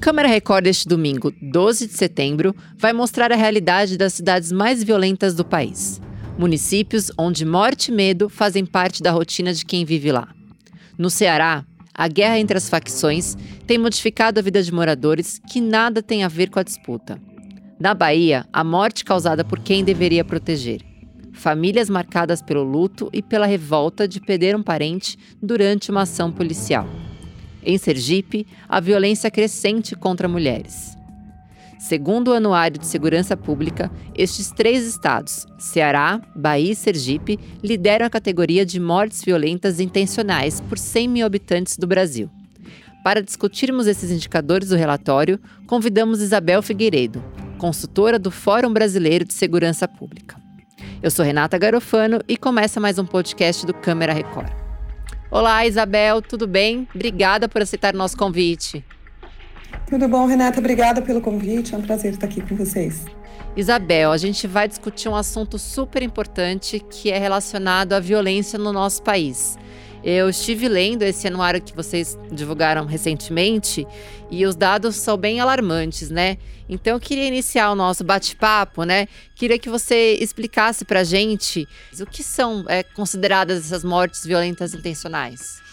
Câmara Record deste domingo, 12 de setembro, vai mostrar a realidade das cidades mais violentas do país. Municípios onde morte e medo fazem parte da rotina de quem vive lá. No Ceará, a guerra entre as facções tem modificado a vida de moradores que nada tem a ver com a disputa. Na Bahia, a morte causada por quem deveria proteger. Famílias marcadas pelo luto e pela revolta de perder um parente durante uma ação policial. Em Sergipe, a violência crescente contra mulheres. Segundo o Anuário de Segurança Pública, estes três estados, Ceará, Bahia e Sergipe, lideram a categoria de mortes violentas intencionais por 100 mil habitantes do Brasil. Para discutirmos esses indicadores do relatório, convidamos Isabel Figueiredo, consultora do Fórum Brasileiro de Segurança Pública. Eu sou Renata Garofano e começa mais um podcast do Câmara Record. Olá, Isabel, tudo bem? Obrigada por aceitar o nosso convite. Tudo bom, Renata? Obrigada pelo convite. É um prazer estar aqui com vocês. Isabel, a gente vai discutir um assunto super importante que é relacionado à violência no nosso país. Eu estive lendo esse anuário que vocês divulgaram recentemente e os dados são bem alarmantes, né? Então eu queria iniciar o nosso bate-papo, né? Queria que você explicasse pra gente o que são é, consideradas essas mortes violentas intencionais.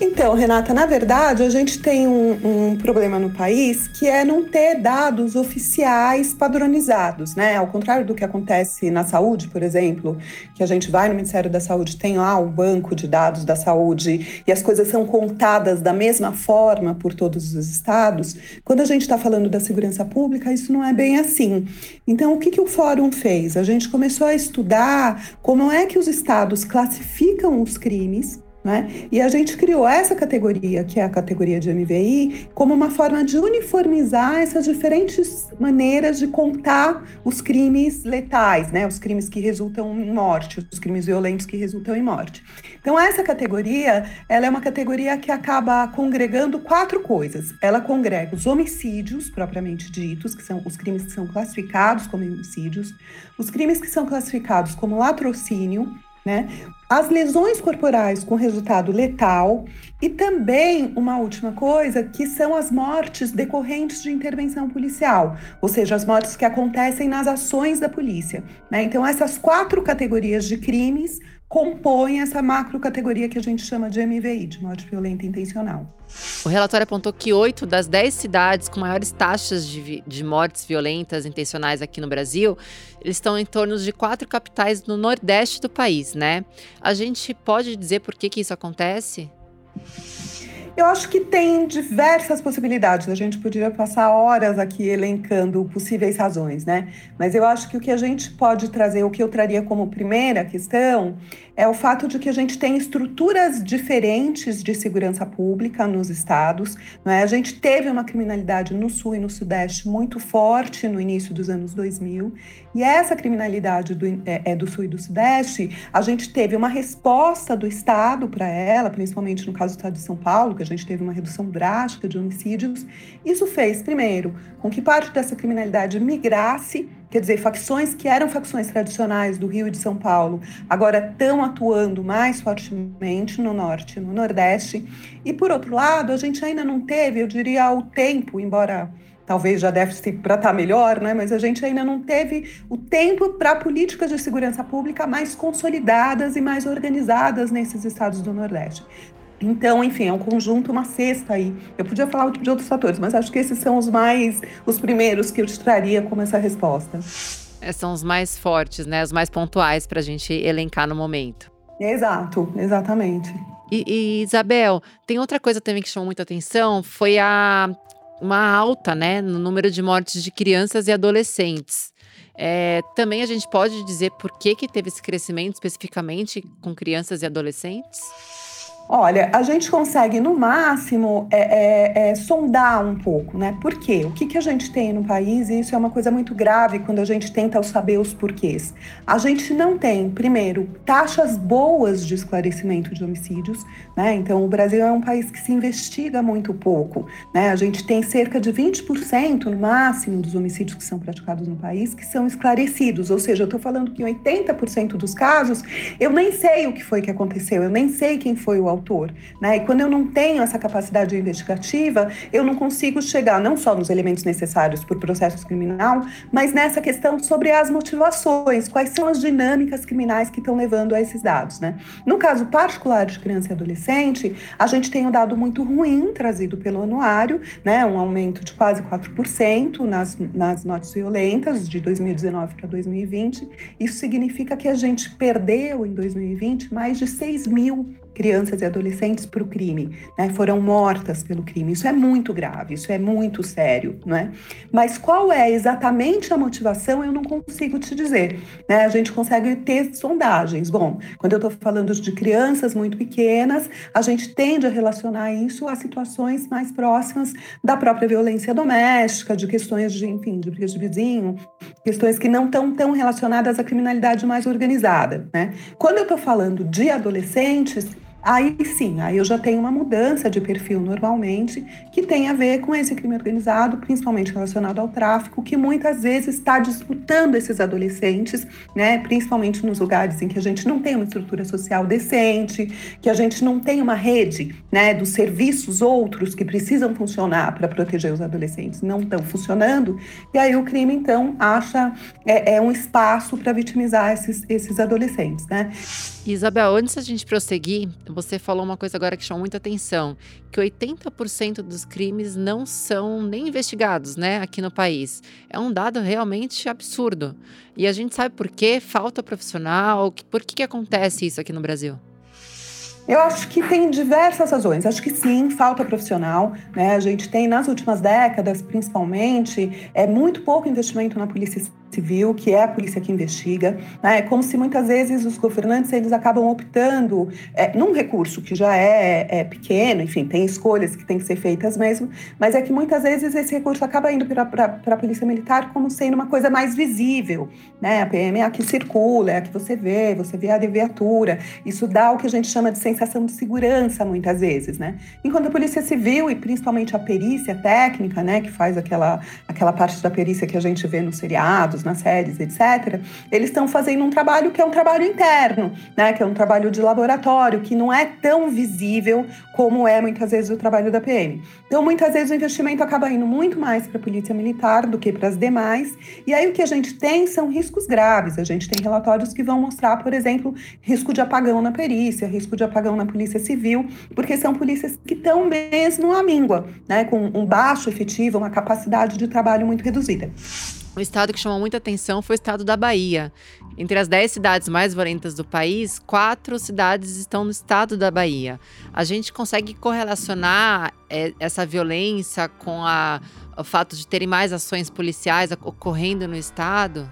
Então, Renata, na verdade, a gente tem um, um, problema no país que é não ter dados oficiais padronizados, né? Ao contrário do que acontece na saúde, por exemplo, que a gente vai no Ministério da Saúde, tem lá o banco de dados da saúde e as coisas são contadas da mesma forma por todos os estados. Quando a gente está falando da segurança pública, isso não é bem assim. Então, o que, que o Fórum fez? A gente começou a estudar como é que os estados classificam os crimes né? E a gente criou essa categoria, que é a categoria de MVI, como uma forma de uniformizar essas diferentes maneiras de contar os crimes letais, né? os crimes que resultam em morte, os crimes violentos que resultam em morte. Então, essa categoria ela é uma categoria que acaba congregando quatro coisas. Ela congrega os homicídios, propriamente ditos, que são os crimes que são classificados como homicídios, os crimes que são classificados como latrocínio, né? As lesões corporais com resultado letal e também uma última coisa, que são as mortes decorrentes de intervenção policial, ou seja, as mortes que acontecem nas ações da polícia. Né? Então, essas quatro categorias de crimes compõem essa macro categoria que a gente chama de MVI, de morte violenta intencional. O relatório apontou que oito das dez cidades com maiores taxas de, de mortes violentas intencionais aqui no Brasil, estão em torno de quatro capitais no nordeste do país, né? A gente pode dizer por que, que isso acontece? Eu acho que tem diversas possibilidades. A gente poderia passar horas aqui elencando possíveis razões, né? Mas eu acho que o que a gente pode trazer, o que eu traria como primeira questão, é o fato de que a gente tem estruturas diferentes de segurança pública nos estados. Né? A gente teve uma criminalidade no sul e no sudeste muito forte no início dos anos 2000, e essa criminalidade do, é, é do sul e do sudeste, a gente teve uma resposta do estado para ela, principalmente no caso do estado de São Paulo, que a gente teve uma redução drástica de homicídios. Isso fez, primeiro, com que parte dessa criminalidade migrasse quer dizer, facções que eram facções tradicionais do Rio e de São Paulo, agora estão atuando mais fortemente no norte e no nordeste. E, por outro lado, a gente ainda não teve, eu diria, o tempo, embora talvez já deve ser para estar tá melhor, né? mas a gente ainda não teve o tempo para políticas de segurança pública mais consolidadas e mais organizadas nesses estados do Nordeste. Então, enfim, é um conjunto, uma cesta aí. Eu podia falar de outros fatores, mas acho que esses são os mais, os primeiros que eu te traria como essa resposta. É, são os mais fortes, né? Os mais pontuais para a gente elencar no momento. Exato, exatamente. E, e, Isabel, tem outra coisa também que chamou muita atenção, foi a uma alta, né, no número de mortes de crianças e adolescentes. É, também a gente pode dizer por que, que teve esse crescimento especificamente com crianças e adolescentes? Olha, a gente consegue no máximo é, é, é, sondar um pouco, né? Por quê? O que, que a gente tem no país, e isso é uma coisa muito grave quando a gente tenta saber os porquês. A gente não tem, primeiro, taxas boas de esclarecimento de homicídios, né? Então, o Brasil é um país que se investiga muito pouco, né? A gente tem cerca de 20% no máximo dos homicídios que são praticados no país que são esclarecidos, ou seja, eu estou falando que 80% dos casos eu nem sei o que foi que aconteceu, eu nem sei quem foi o autor. Né? E quando eu não tenho essa capacidade investigativa, eu não consigo chegar não só nos elementos necessários para o processo criminal, mas nessa questão sobre as motivações, quais são as dinâmicas criminais que estão levando a esses dados. Né? No caso particular de criança e adolescente, a gente tem um dado muito ruim trazido pelo anuário, né? um aumento de quase 4% nas, nas notas violentas de 2019 para 2020. Isso significa que a gente perdeu em 2020 mais de 6 mil crianças e adolescentes para o crime, né? foram mortas pelo crime. Isso é muito grave, isso é muito sério, né? Mas qual é exatamente a motivação, eu não consigo te dizer. Né? A gente consegue ter sondagens. Bom, quando eu estou falando de crianças muito pequenas, a gente tende a relacionar isso a situações mais próximas da própria violência doméstica, de questões de, enfim, de brigas de vizinho, questões que não estão tão relacionadas à criminalidade mais organizada, né? Quando eu estou falando de adolescentes, Aí sim, aí eu já tenho uma mudança de perfil normalmente, que tem a ver com esse crime organizado, principalmente relacionado ao tráfico, que muitas vezes está disputando esses adolescentes, né? Principalmente nos lugares em que a gente não tem uma estrutura social decente, que a gente não tem uma rede, né? Dos serviços outros que precisam funcionar para proteger os adolescentes não estão funcionando, e aí o crime então acha é, é um espaço para vitimizar esses, esses adolescentes, né? Isabel, antes da gente prosseguir, você falou uma coisa agora que chamou muita atenção, que 80% dos crimes não são nem investigados, né, aqui no país. É um dado realmente absurdo. E a gente sabe por quê? Falta profissional, por que, que acontece isso aqui no Brasil? Eu acho que tem diversas razões. Acho que sim, falta profissional. Né? A gente tem, nas últimas décadas, principalmente, é muito pouco investimento na polícia civil, que é a polícia que investiga. Né? É como se muitas vezes os governantes eles acabam optando é, num recurso que já é, é, pequeno, enfim, tem escolhas que têm que ser feitas mesmo, mas é que muitas vezes esse recurso acaba indo para a polícia militar como sendo uma coisa mais visível. Né? A PM é a que circula, é a que você vê, você vê a viatura. Isso dá o que a gente chama de sensação de segurança muitas vezes. Né? Enquanto a polícia civil e principalmente a perícia técnica, né, que faz aquela, aquela parte da perícia que a gente vê nos seriados, nas séries, etc., eles estão fazendo um trabalho que é um trabalho interno, né? Que é um trabalho de laboratório, que não é tão visível como é muitas vezes o trabalho da PM. Então, muitas vezes o investimento acaba indo muito mais para a polícia militar do que para as demais. E aí o que a gente tem são riscos graves. A gente tem relatórios que vão mostrar, por exemplo, risco de apagão na perícia, risco de apagão na polícia civil, porque são polícias que estão mesmo à míngua, né? Com um baixo efetivo, uma capacidade de trabalho muito reduzida. Um estado que chamou muita atenção foi o estado da Bahia. Entre as 10 cidades mais violentas do país, quatro cidades estão no estado da Bahia. A gente consegue correlacionar é, essa violência com a, o fato de terem mais ações policiais ocorrendo no estado?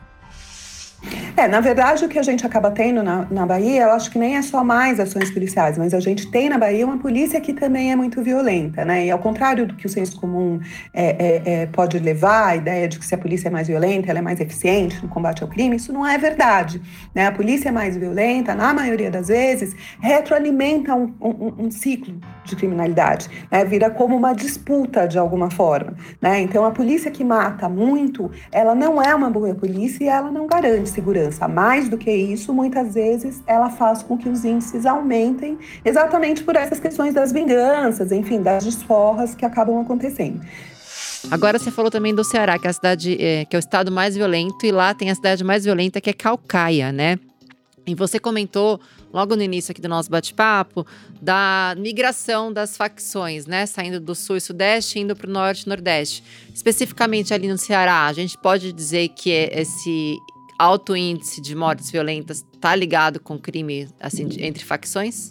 É, na verdade, o que a gente acaba tendo na, na Bahia, eu acho que nem é só mais ações policiais, mas a gente tem na Bahia uma polícia que também é muito violenta, né? E ao contrário do que o senso comum é, é, é, pode levar, a ideia de que se a polícia é mais violenta, ela é mais eficiente no combate ao crime, isso não é verdade. Né? A polícia é mais violenta, na maioria das vezes, retroalimenta um, um, um ciclo de criminalidade, né? vira como uma disputa de alguma forma. Né? Então, a polícia que mata muito, ela não é uma boa polícia e ela não garante segurança. Mais do que isso, muitas vezes ela faz com que os índices aumentem exatamente por essas questões das vinganças, enfim, das desforras que acabam acontecendo. Agora você falou também do Ceará, que é a cidade é, que é o estado mais violento, e lá tem a cidade mais violenta que é Calcaia, né? E você comentou logo no início aqui do nosso bate-papo da migração das facções, né? Saindo do sul e sudeste indo para o norte e nordeste. Especificamente ali no Ceará, a gente pode dizer que esse alto índice de mortes violentas está ligado com crime assim, entre facções?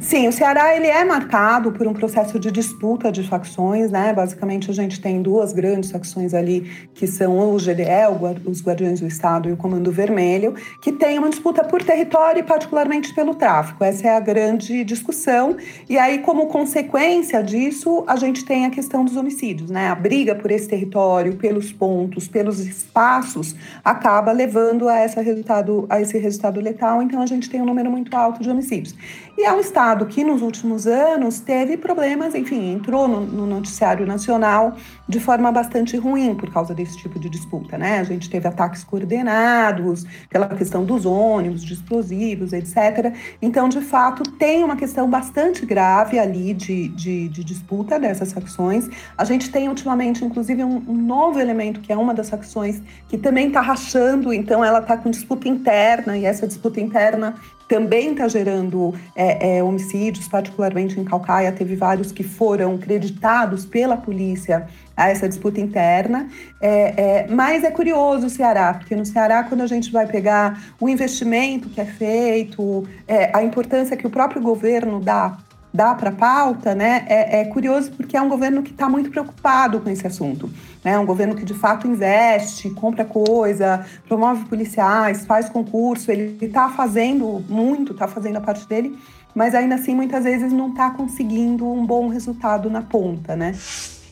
Sim, o Ceará ele é marcado por um processo de disputa de facções, né? Basicamente a gente tem duas grandes facções ali que são o GDE, os Guardiões do Estado e o Comando Vermelho, que tem uma disputa por território e particularmente pelo tráfico. Essa é a grande discussão. E aí como consequência disso, a gente tem a questão dos homicídios, né? A briga por esse território, pelos pontos, pelos espaços, acaba levando a, essa resultado, a esse resultado letal. Então a gente tem um número muito alto de homicídios. E é um estado que nos últimos anos teve problemas, enfim, entrou no, no, noticiário nacional de forma bastante ruim por causa desse tipo de disputa, né? A gente teve ataques coordenados pela questão dos ônibus, de explosivos, etc. Então, de fato, tem uma questão bastante grave ali de, de, de disputa dessas facções. A gente tem ultimamente, inclusive, um, um novo elemento que é uma das facções que também está rachando, então ela está com disputa interna e essa disputa interna também está gerando é, é, homicídios, particularmente em Calcaia, teve vários que foram creditados pela polícia a essa disputa interna. É, é, mas é curioso o Ceará, porque no Ceará, quando a gente vai pegar o investimento que é feito, é, a importância que o próprio governo dá dá para a pauta, né, é, é, curioso porque é um governo que está muito preocupado com esse assunto. É né? um governo que de fato investe, compra coisa, promove policiais, faz concurso, ele está fazendo muito, está fazendo a parte dele, mas ainda assim muitas vezes não está conseguindo um bom resultado na ponta, né?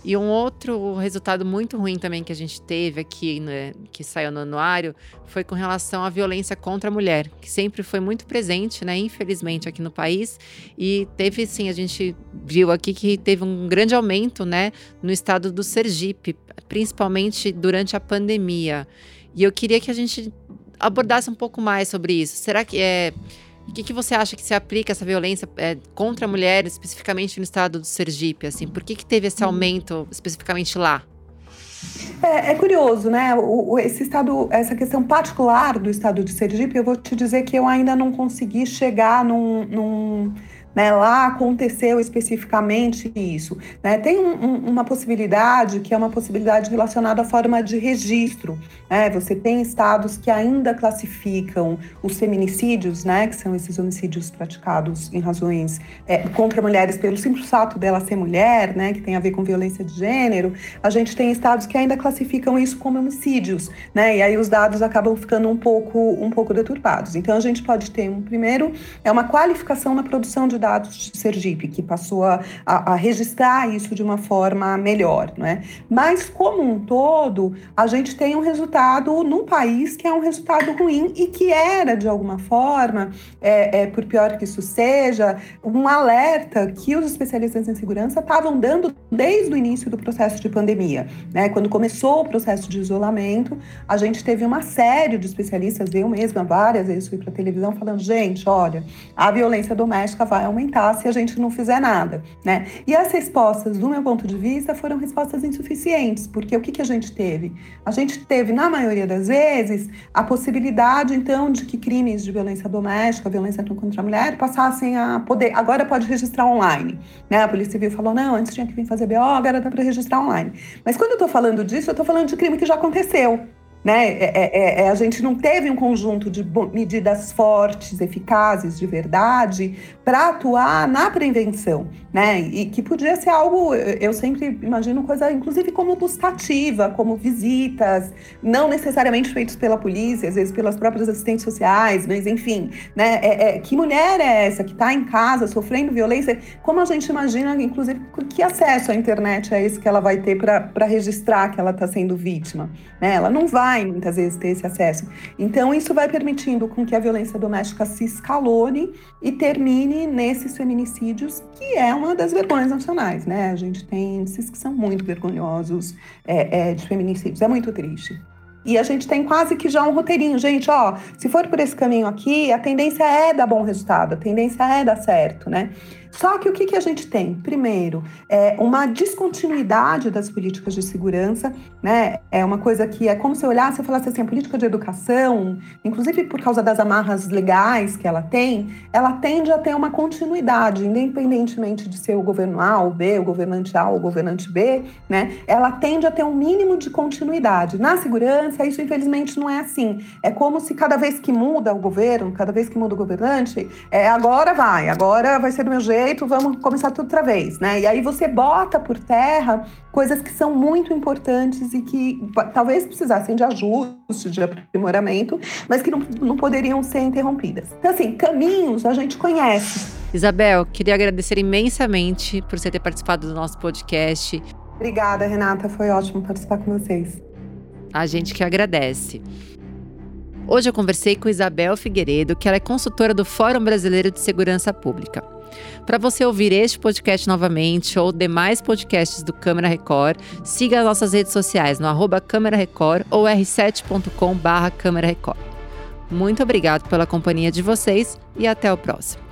E um outro resultado muito ruim também que a gente teve aqui, né, que saiu no anuário, foi com relação à violência contra a mulher, que sempre foi muito presente, né, infelizmente, aqui no país. E teve, sim, a gente viu aqui que teve um grande aumento, né, no estado do Sergipe, principalmente durante a pandemia. E eu queria que a gente abordasse um pouco mais sobre isso. Será que é o que, que você acha que se aplica essa violência é, contra mulheres, especificamente no estado do Sergipe? Assim, por que, que teve esse uhum. aumento especificamente lá? É, é, curioso, né? O, esse estado, essa questão particular do estado de Sergipe, eu vou te dizer que eu ainda não consegui chegar num, num né? Lá aconteceu especificamente isso. Né? Tem um, um, uma possibilidade que é uma possibilidade relacionada à forma de registro. Né? Você tem estados que ainda classificam os feminicídios, né? que são esses homicídios praticados em razões é, contra mulheres pelo simples fato dela ser mulher, né? que tem a ver com violência de gênero. A gente tem estados que ainda classificam isso como homicídios, né? e aí os dados acabam ficando um pouco, um pouco deturpados. Então a gente pode ter um primeiro, é uma qualificação na produção de dados de Sergipe, que passou a, a, a registrar isso de uma forma melhor, não é? Mas, como um todo, a gente tem um resultado num país que é um resultado ruim e que era, de alguma forma, é, é, por pior que isso seja, um alerta que os especialistas em segurança estavam dando desde o início do processo de pandemia. Né? Quando começou o processo de isolamento, a gente teve uma série de especialistas, eu mesma várias vezes fui para a televisão falando, gente, olha, a violência doméstica vai aumentar se a gente não fizer nada, né? E as respostas, do meu ponto de vista, foram respostas insuficientes, porque o que, que a gente teve? A gente teve, na maioria das vezes, a possibilidade, então, de que crimes de violência doméstica, violência contra a mulher, passassem a poder. Agora pode registrar online, né? A Polícia Civil falou, não, antes tinha que vir fazer BO, agora dá para registrar online. Mas quando eu estou falando disso, eu estou falando de crime que já aconteceu. Né? É, é, é, é, a gente não teve um conjunto de medidas fortes, eficazes, de verdade, para atuar na prevenção, né? E que podia ser algo, eu sempre imagino coisa, inclusive como gustativa, como visitas, não necessariamente feitos pela polícia, às vezes pelas próprias assistentes sociais, mas enfim, né? É, é, que mulher é essa que está em casa sofrendo violência? Como a gente imagina, inclusive, que acesso à internet é esse que ela vai ter para registrar que ela está sendo vítima? Né? Ela não vai vai muitas vezes ter esse acesso. Então, isso vai permitindo com que a violência doméstica se escalone e termine nesses feminicídios, que é uma das vergonhas nacionais, né? A gente tem índices que são muito vergonhosos é, é, de feminicídios, é muito triste. E a gente tem quase que já um roteirinho, gente, ó, se for por esse caminho aqui, a tendência é dar bom resultado, a tendência é dar certo, né? Só que o que, que a gente tem? Primeiro, é uma descontinuidade das políticas de segurança, né? É uma coisa que é como se eu olhasse e falasse assim: a política de educação, inclusive por causa das amarras legais que ela tem, ela tende a ter uma continuidade, independentemente de ser o governo A ou B, o governante A ou o governante B, né? Ela tende a ter um mínimo de continuidade. Na segurança, isso infelizmente não é assim. É como se cada vez que muda o governo, cada vez que muda o governante, é agora vai, agora vai ser do meu jeito jeito, vamos começar tudo outra vez, né? E aí você bota por terra coisas que são muito importantes e que talvez precisassem de ajuste, de aprimoramento, mas que não, não poderiam ser interrompidas. Então, assim, caminhos a gente conhece. Isabel, queria agradecer imensamente por você ter participado do nosso podcast. Obrigada, Renata. Foi ótimo participar com vocês. A gente que agradece. Hoje eu conversei com Isabel Figueiredo, que ela é consultora do Fórum Brasileiro de Segurança Pública. Para você ouvir este podcast novamente ou demais podcasts do Câmara Record, siga as nossas redes sociais no arroba Câmara Record ou r7.com barra Câmara Record. Muito obrigado pela companhia de vocês e até o próximo.